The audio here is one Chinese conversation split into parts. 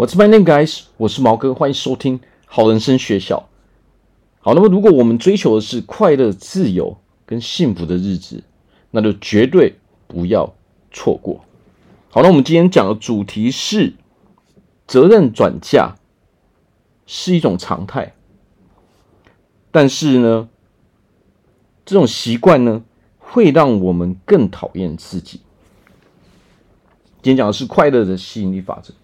What's my name, guys？我是毛哥，欢迎收听好人生学校。好，那么如果我们追求的是快乐、自由跟幸福的日子，那就绝对不要错过。好，那我们今天讲的主题是责任转嫁是一种常态，但是呢，这种习惯呢，会让我们更讨厌自己。今天讲的是快乐的吸引力法则。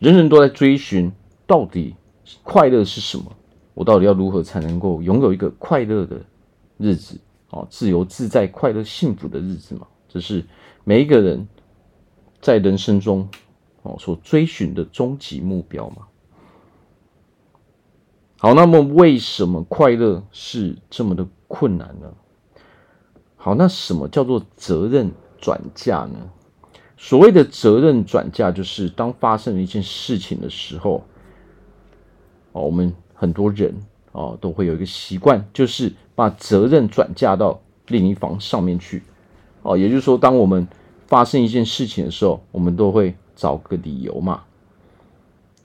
人人都在追寻，到底快乐是什么？我到底要如何才能够拥有一个快乐的日子？哦，自由自在、快乐幸福的日子嘛，这是每一个人在人生中哦所追寻的终极目标嘛。好，那么为什么快乐是这么的困难呢？好，那什么叫做责任转嫁呢？所谓的责任转嫁，就是当发生了一件事情的时候，哦，我们很多人哦都会有一个习惯，就是把责任转嫁到另一方上面去，哦，也就是说，当我们发生一件事情的时候，我们都会找个理由嘛，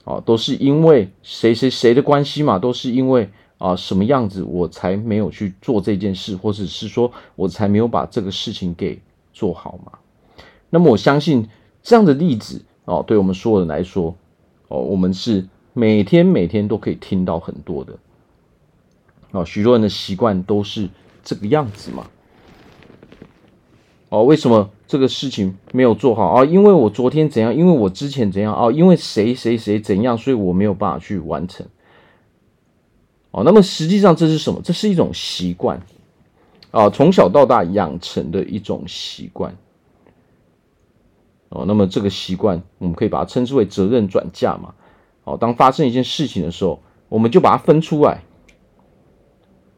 哦，都是因为谁谁谁的关系嘛，都是因为啊什么样子我才没有去做这件事，或者是说我才没有把这个事情给做好嘛。那么我相信这样的例子哦，对我们所有人来说哦，我们是每天每天都可以听到很多的哦，许多人的习惯都是这个样子嘛。哦，为什么这个事情没有做好啊？因为我昨天怎样？因为我之前怎样啊？因为谁谁谁怎样？所以我没有办法去完成。哦，那么实际上这是什么？这是一种习惯啊，从小到大养成的一种习惯。哦，那么这个习惯，我们可以把它称之为责任转嫁嘛。哦，当发生一件事情的时候，我们就把它分出来。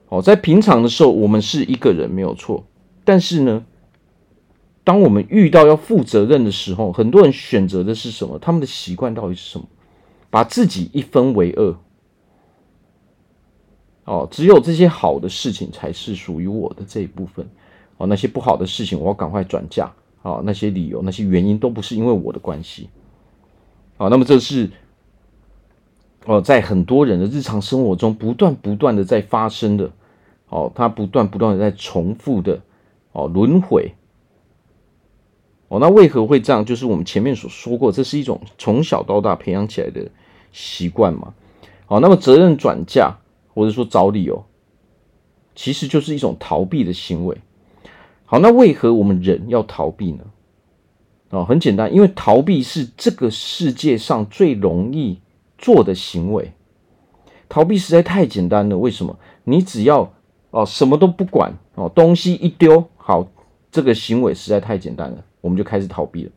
哦，在平常的时候，我们是一个人没有错，但是呢，当我们遇到要负责任的时候，很多人选择的是什么？他们的习惯到底是什么？把自己一分为二。哦，只有这些好的事情才是属于我的这一部分。哦，那些不好的事情，我要赶快转嫁。啊，那些理由、那些原因都不是因为我的关系。啊，那么这是哦，在很多人的日常生活中不断不断的在发生的，哦，它不断不断的在重复的，哦，轮回。哦，那为何会这样？就是我们前面所说过，这是一种从小到大培养起来的习惯嘛。好，那么责任转嫁或者说找理由，其实就是一种逃避的行为。好，那为何我们人要逃避呢？哦，很简单，因为逃避是这个世界上最容易做的行为。逃避实在太简单了。为什么？你只要哦什么都不管哦，东西一丢，好，这个行为实在太简单了，我们就开始逃避了。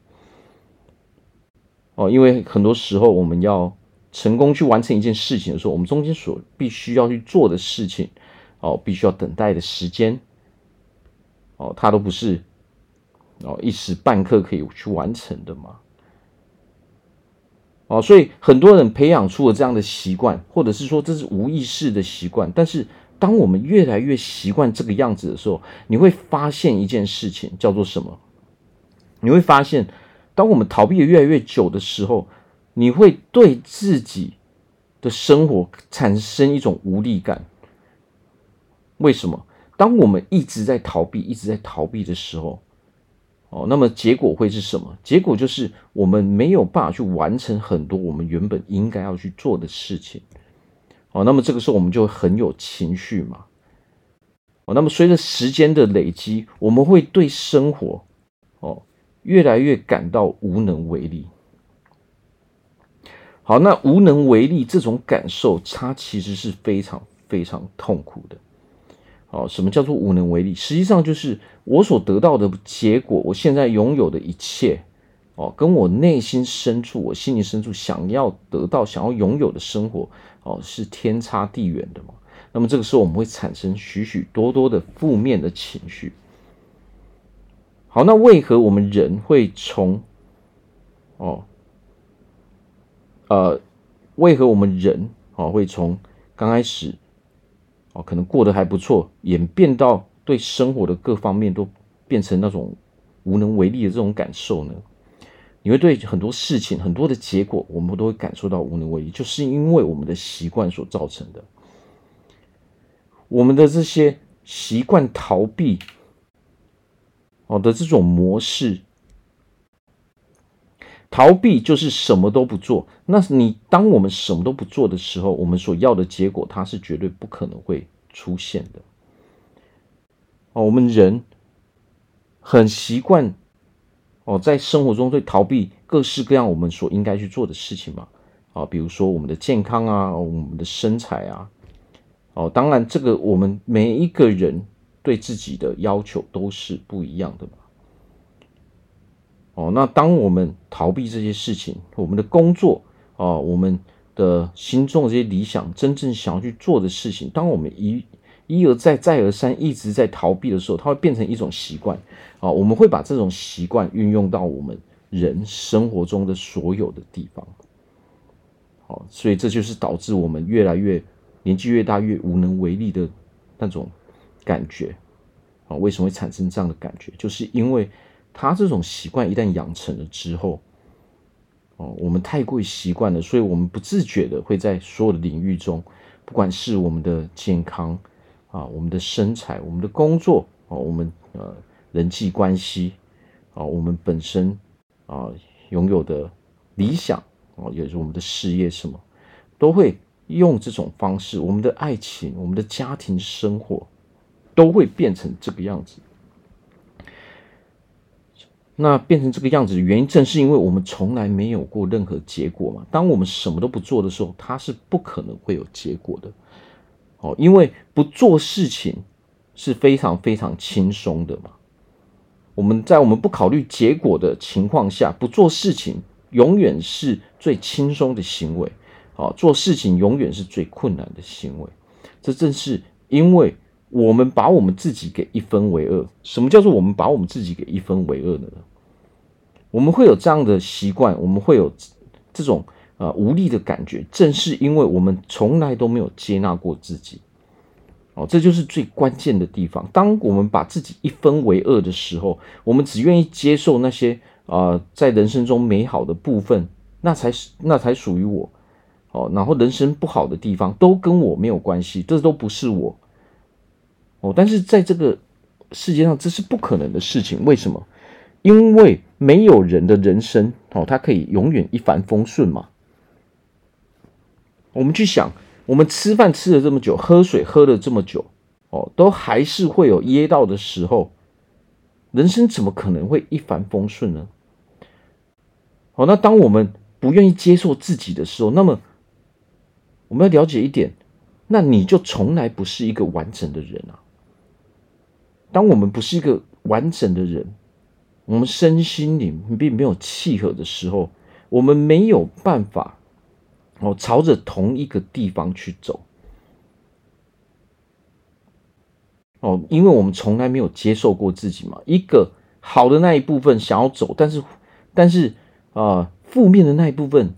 哦，因为很多时候我们要成功去完成一件事情的时候，我们中间所必须要去做的事情，哦，必须要等待的时间。哦，它都不是哦一时半刻可以去完成的嘛。哦，所以很多人培养出了这样的习惯，或者是说这是无意识的习惯。但是当我们越来越习惯这个样子的时候，你会发现一件事情叫做什么？你会发现，当我们逃避的越来越久的时候，你会对自己的生活产生一种无力感。为什么？当我们一直在逃避，一直在逃避的时候，哦，那么结果会是什么？结果就是我们没有办法去完成很多我们原本应该要去做的事情。哦，那么这个时候我们就很有情绪嘛。哦，那么随着时间的累积，我们会对生活，哦，越来越感到无能为力。好，那无能为力这种感受，它其实是非常非常痛苦的。哦，什么叫做无能为力？实际上就是我所得到的结果，我现在拥有的一切，哦，跟我内心深处、我心灵深处想要得到、想要拥有的生活，哦，是天差地远的嘛。那么这个时候，我们会产生许许多多的负面的情绪。好，那为何我们人会从，哦，呃，为何我们人哦会从刚开始？哦，可能过得还不错，演变到对生活的各方面都变成那种无能为力的这种感受呢？你会对很多事情、很多的结果，我们都会感受到无能为力，就是因为我们的习惯所造成的。我们的这些习惯逃避，哦的这种模式，逃避就是什么都不做。那你当我们什么都不做的时候，我们所要的结果，它是绝对不可能会出现的。哦，我们人很习惯哦，在生活中会逃避各式各样我们所应该去做的事情嘛。啊，比如说我们的健康啊，我们的身材啊。哦，当然，这个我们每一个人对自己的要求都是不一样的嘛。哦，那当我们逃避这些事情，我们的工作啊，我们的心中的这些理想，真正想要去做的事情，当我们一一而再、再而三一直在逃避的时候，它会变成一种习惯啊。我们会把这种习惯运用到我们人生活中的所有的地方。好，所以这就是导致我们越来越。年纪越大越无能为力的那种感觉啊，为什么会产生这样的感觉？就是因为他这种习惯一旦养成了之后，哦，我们太过于习惯了，所以我们不自觉的会在所有的领域中，不管是我们的健康啊、我们的身材、我们的工作啊、我们呃人际关系啊、我们本身啊拥有的理想啊，也是我们的事业什么，都会。用这种方式，我们的爱情、我们的家庭生活都会变成这个样子。那变成这个样子的原因，正是因为我们从来没有过任何结果嘛。当我们什么都不做的时候，它是不可能会有结果的。哦，因为不做事情是非常非常轻松的嘛。我们在我们不考虑结果的情况下，不做事情永远是最轻松的行为。啊，做事情永远是最困难的行为，这正是因为我们把我们自己给一分为二。什么叫做我们把我们自己给一分为二呢？我们会有这样的习惯，我们会有这种啊无力的感觉，正是因为我们从来都没有接纳过自己。哦，这就是最关键的地方。当我们把自己一分为二的时候，我们只愿意接受那些啊在人生中美好的部分，那才是那才属于我。哦，然后人生不好的地方都跟我没有关系，这都不是我。哦，但是在这个世界上，这是不可能的事情。为什么？因为没有人的人生哦，他可以永远一帆风顺吗。我们去想，我们吃饭吃了这么久，喝水喝了这么久，哦，都还是会有噎到的时候。人生怎么可能会一帆风顺呢？好，那当我们不愿意接受自己的时候，那么。我们要了解一点，那你就从来不是一个完整的人啊。当我们不是一个完整的人，我们身心灵并没有契合的时候，我们没有办法哦朝着同一个地方去走哦，因为我们从来没有接受过自己嘛。一个好的那一部分想要走，但是但是啊，负面的那一部分。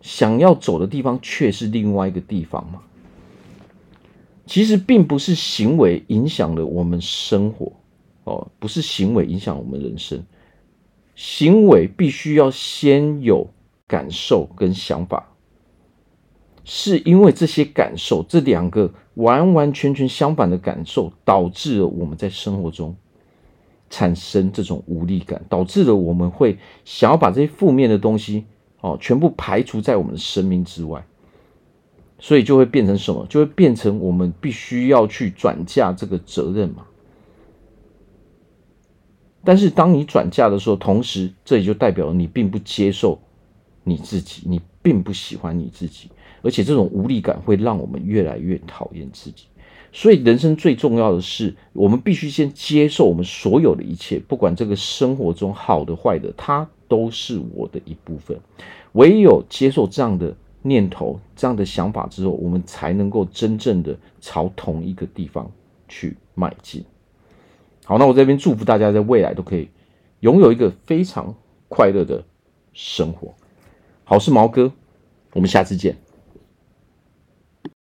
想要走的地方却是另外一个地方嘛？其实并不是行为影响了我们生活哦，不是行为影响我们人生，行为必须要先有感受跟想法，是因为这些感受，这两个完完全全相反的感受，导致了我们在生活中产生这种无力感，导致了我们会想要把这些负面的东西。哦，全部排除在我们的生命之外，所以就会变成什么？就会变成我们必须要去转嫁这个责任嘛。但是当你转嫁的时候，同时这也就代表了你并不接受你自己，你并不喜欢你自己，而且这种无力感会让我们越来越讨厌自己。所以人生最重要的是，我们必须先接受我们所有的一切，不管这个生活中好的坏的，它。都是我的一部分。唯有接受这样的念头、这样的想法之后，我们才能够真正的朝同一个地方去迈进。好，那我这边祝福大家在未来都可以拥有一个非常快乐的生活。好，是毛哥，我们下次见。